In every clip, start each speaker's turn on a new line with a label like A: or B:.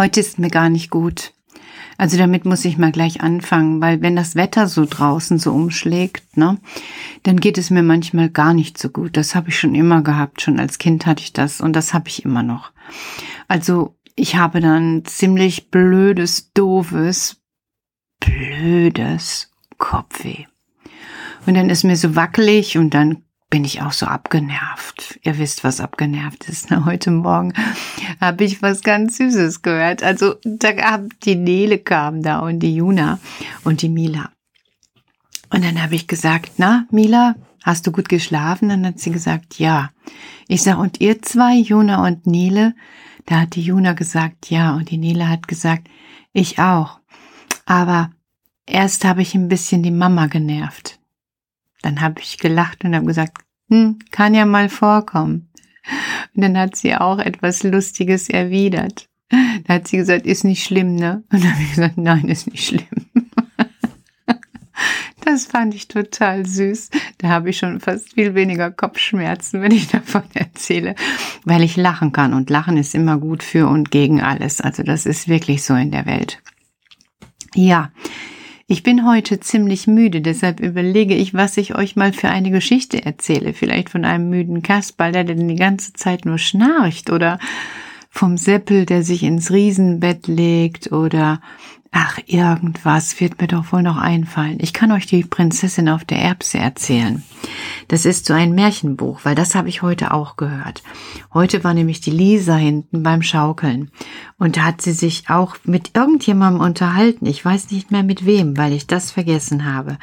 A: Heute ist mir gar nicht gut. Also damit muss ich mal gleich anfangen, weil wenn das Wetter so draußen so umschlägt, ne, dann geht es mir manchmal gar nicht so gut. Das habe ich schon immer gehabt, schon als Kind hatte ich das und das habe ich immer noch. Also ich habe dann ziemlich blödes, doofes, blödes Kopfweh. Und dann ist mir so wackelig und dann bin ich auch so abgenervt. Ihr wisst, was abgenervt ist. Ne? Heute Morgen habe ich was ganz Süßes gehört. Also da gab die Nele kam da und die Juna und die Mila. Und dann habe ich gesagt, na, Mila, hast du gut geschlafen? Dann hat sie gesagt, ja. Ich sag, und ihr zwei, Juna und Nele? Da hat die Juna gesagt, ja. Und die Nele hat gesagt, ich auch. Aber erst habe ich ein bisschen die Mama genervt. Dann habe ich gelacht und habe gesagt, hm, kann ja mal vorkommen. Und dann hat sie auch etwas Lustiges erwidert. Da hat sie gesagt, ist nicht schlimm, ne? Und dann habe ich gesagt, nein, ist nicht schlimm. Das fand ich total süß. Da habe ich schon fast viel weniger Kopfschmerzen, wenn ich davon erzähle, weil ich lachen kann. Und Lachen ist immer gut für und gegen alles. Also das ist wirklich so in der Welt. Ja, ich bin heute ziemlich müde, deshalb überlege ich, was ich euch mal für eine Geschichte erzähle. Vielleicht von einem müden Kasperl, der denn die ganze Zeit nur schnarcht oder vom Seppel, der sich ins Riesenbett legt oder ach, irgendwas wird mir doch wohl noch einfallen. Ich kann euch die Prinzessin auf der Erbse erzählen. Das ist so ein Märchenbuch, weil das habe ich heute auch gehört. Heute war nämlich die Lisa hinten beim Schaukeln und da hat sie sich auch mit irgendjemandem unterhalten. Ich weiß nicht mehr mit wem, weil ich das vergessen habe.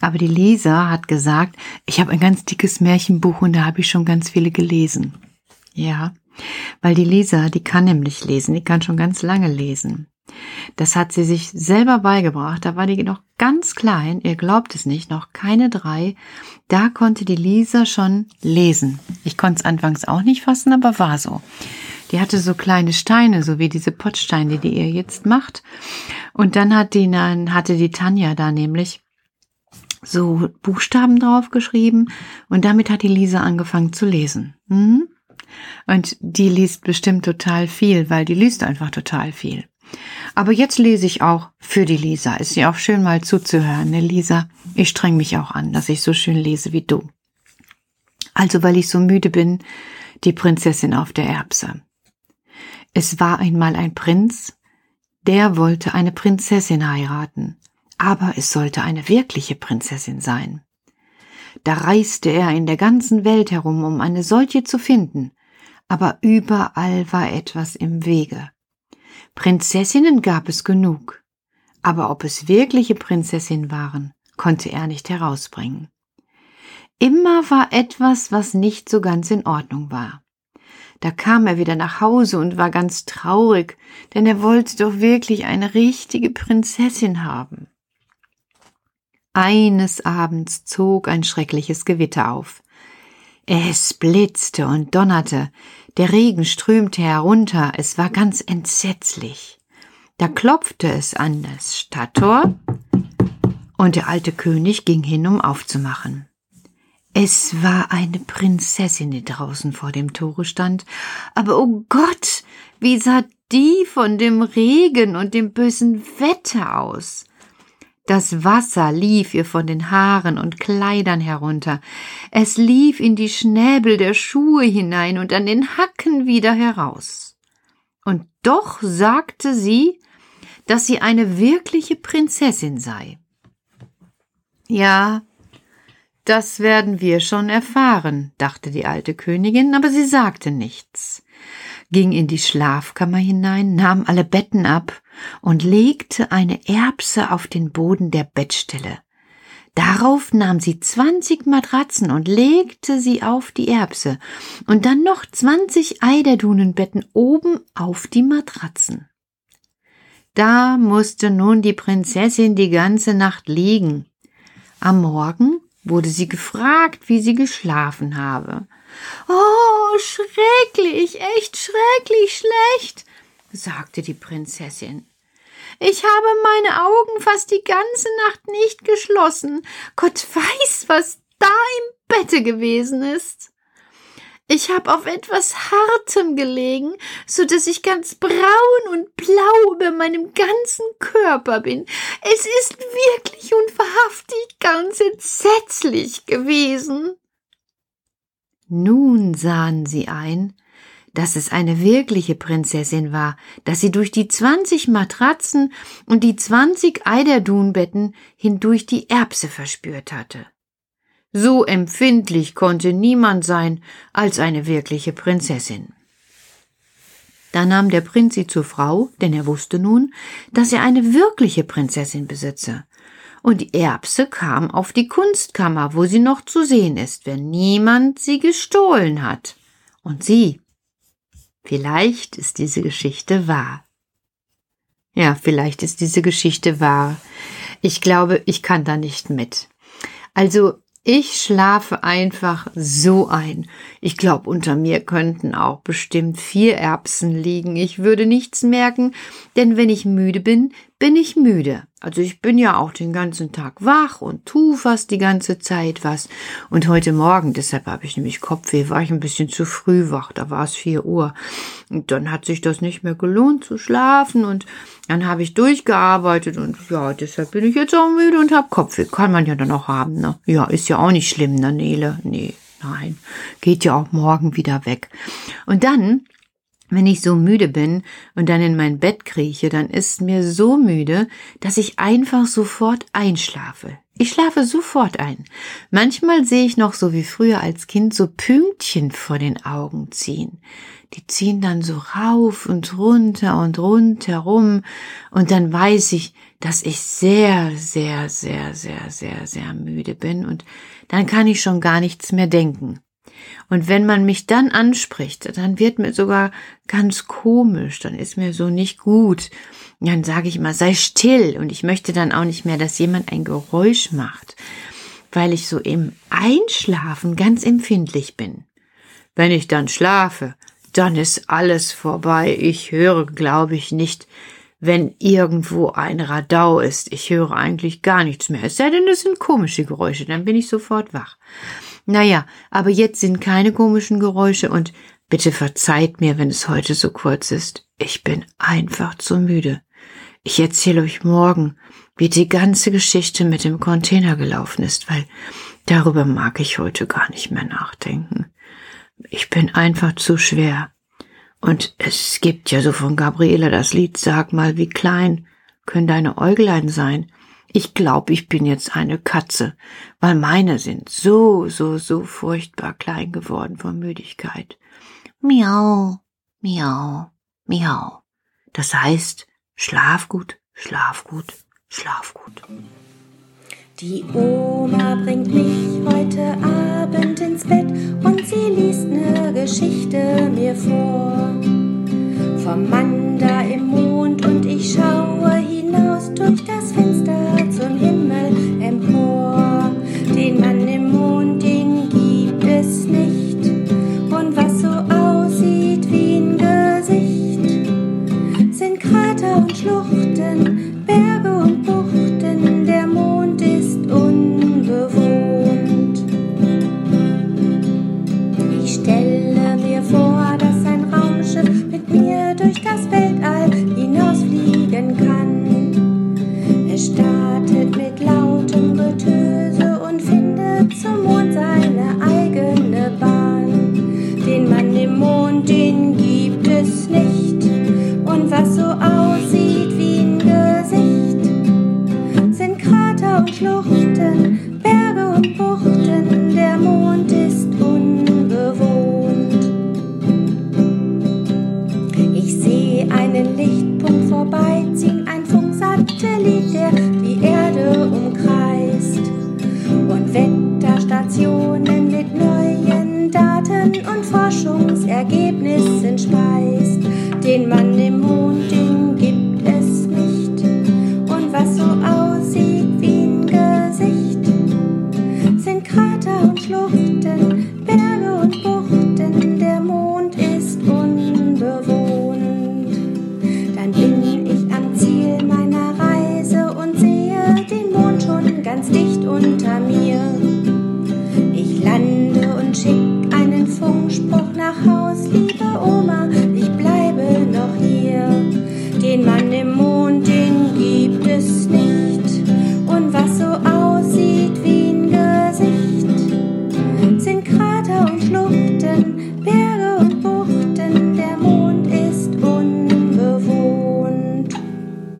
A: Aber die Lisa hat gesagt, ich habe ein ganz dickes Märchenbuch und da habe ich schon ganz viele gelesen. Ja, weil die Lisa, die kann nämlich lesen, die kann schon ganz lange lesen. Das hat sie sich selber beigebracht. Da war die noch ganz klein, ihr glaubt es nicht, noch keine drei. Da konnte die Lisa schon lesen. Ich konnte es anfangs auch nicht fassen, aber war so. Die hatte so kleine Steine, so wie diese Pottsteine, die ihr jetzt macht. Und dann hat die, dann hatte die Tanja da nämlich so Buchstaben draufgeschrieben und damit hat die Lisa angefangen zu lesen. Mhm. Und die liest bestimmt total viel, weil die liest einfach total viel. Aber jetzt lese ich auch für die Lisa. Ist ja auch schön mal zuzuhören, ne Lisa? Ich streng mich auch an, dass ich so schön lese wie du. Also, weil ich so müde bin, die Prinzessin auf der Erbse. Es war einmal ein Prinz, der wollte eine Prinzessin heiraten, aber es sollte eine wirkliche Prinzessin sein. Da reiste er in der ganzen Welt herum, um eine solche zu finden, aber überall war etwas im Wege. Prinzessinnen gab es genug, aber ob es wirkliche Prinzessinnen waren, konnte er nicht herausbringen. Immer war etwas, was nicht so ganz in Ordnung war. Da kam er wieder nach Hause und war ganz traurig, denn er wollte doch wirklich eine richtige Prinzessin haben. Eines Abends zog ein schreckliches Gewitter auf. Es blitzte und donnerte, der Regen strömte herunter, es war ganz entsetzlich. Da klopfte es an das Stadttor, und der alte König ging hin, um aufzumachen. Es war eine Prinzessin, die draußen vor dem Tore stand, aber oh Gott, wie sah die von dem Regen und dem bösen Wetter aus? Das Wasser lief ihr von den Haaren und Kleidern herunter, es lief in die Schnäbel der Schuhe hinein und an den Hacken wieder heraus. Und doch sagte sie, dass sie eine wirkliche Prinzessin sei. Ja, das werden wir schon erfahren, dachte die alte Königin, aber sie sagte nichts ging in die Schlafkammer hinein, nahm alle Betten ab und legte eine Erbse auf den Boden der Bettstelle. Darauf nahm sie zwanzig Matratzen und legte sie auf die Erbse und dann noch zwanzig Eiderdunenbetten oben auf die Matratzen. Da musste nun die Prinzessin die ganze Nacht liegen. Am Morgen wurde sie gefragt, wie sie geschlafen habe. Oh, schrecklich, echt schrecklich schlecht, sagte die Prinzessin. Ich habe meine Augen fast die ganze Nacht nicht geschlossen. Gott weiß, was da im Bette gewesen ist. Ich habe auf etwas Hartem gelegen, so dass ich ganz braun und blau über meinem ganzen Körper bin. Es ist wirklich und wahrhaftig ganz entsetzlich gewesen. Nun sahen sie ein, dass es eine wirkliche Prinzessin war, dass sie durch die zwanzig Matratzen und die zwanzig Eiderdunbetten hindurch die Erbse verspürt hatte. So empfindlich konnte niemand sein als eine wirkliche Prinzessin. Da nahm der Prinz sie zur Frau, denn er wusste nun, dass er eine wirkliche Prinzessin besitze. Und die Erbse kam auf die Kunstkammer, wo sie noch zu sehen ist, wenn niemand sie gestohlen hat. Und sie, vielleicht ist diese Geschichte wahr. Ja, vielleicht ist diese Geschichte wahr. Ich glaube, ich kann da nicht mit. Also ich schlafe einfach so ein. Ich glaube, unter mir könnten auch bestimmt vier Erbsen liegen. Ich würde nichts merken, denn wenn ich müde bin, bin ich müde. Also ich bin ja auch den ganzen Tag wach und tu fast die ganze Zeit was. Und heute Morgen, deshalb habe ich nämlich Kopfweh, war ich ein bisschen zu früh wach, da war es vier Uhr. Und dann hat sich das nicht mehr gelohnt zu schlafen und dann habe ich durchgearbeitet und ja, deshalb bin ich jetzt auch müde und habe Kopfweh. Kann man ja dann auch haben, ne? Ja, ist ja auch nicht schlimm, ne, Nele? Nee, nein. Geht ja auch morgen wieder weg. Und dann wenn ich so müde bin und dann in mein Bett krieche, dann ist mir so müde, dass ich einfach sofort einschlafe. Ich schlafe sofort ein. Manchmal sehe ich noch so wie früher als Kind so Pünktchen vor den Augen ziehen. Die ziehen dann so rauf und runter und rundherum und dann weiß ich, dass ich sehr, sehr, sehr, sehr, sehr, sehr müde bin und dann kann ich schon gar nichts mehr denken. Und wenn man mich dann anspricht, dann wird mir sogar ganz komisch, dann ist mir so nicht gut. Dann sage ich immer, sei still. Und ich möchte dann auch nicht mehr, dass jemand ein Geräusch macht, weil ich so im Einschlafen ganz empfindlich bin. Wenn ich dann schlafe, dann ist alles vorbei. Ich höre, glaube ich, nicht, wenn irgendwo ein Radau ist. Ich höre eigentlich gar nichts mehr. Es sei denn, es sind komische Geräusche, dann bin ich sofort wach. Naja, aber jetzt sind keine komischen Geräusche und bitte verzeiht mir, wenn es heute so kurz ist. Ich bin einfach zu müde. Ich erzähle euch morgen, wie die ganze Geschichte mit dem Container gelaufen ist, weil darüber mag ich heute gar nicht mehr nachdenken. Ich bin einfach zu schwer. Und es gibt ja so von Gabriela das Lied Sag mal, wie klein können deine Äuglein sein? Ich glaube, ich bin jetzt eine Katze, weil meine sind so, so, so furchtbar klein geworden vor Müdigkeit. Miau, miau, miau. Das heißt, schlaf gut, schlaf gut, schlaf gut.
B: Die Oma bringt mich heute Abend ins Bett und sie liest ne Geschichte mir vor. Vom Mann da im Mond ich schaue hinaus durch das Fenster zum Himmel empor. Den Mann im Mond, den gibt es nicht. Und was so aussieht wie ein Gesicht, sind Krater und Schluchten, Berge und Buchten. Der Mond ist unbewohnt. Ich stelle mir vor, dass Und was so aussieht wie ein Gesicht, sind Krater und Schluchten, Berge und Buchten. Der Mond ist unbewohnt. Ich sehe einen Lichtpunkt vorbeiziehen, ein Funksatellit, der Krater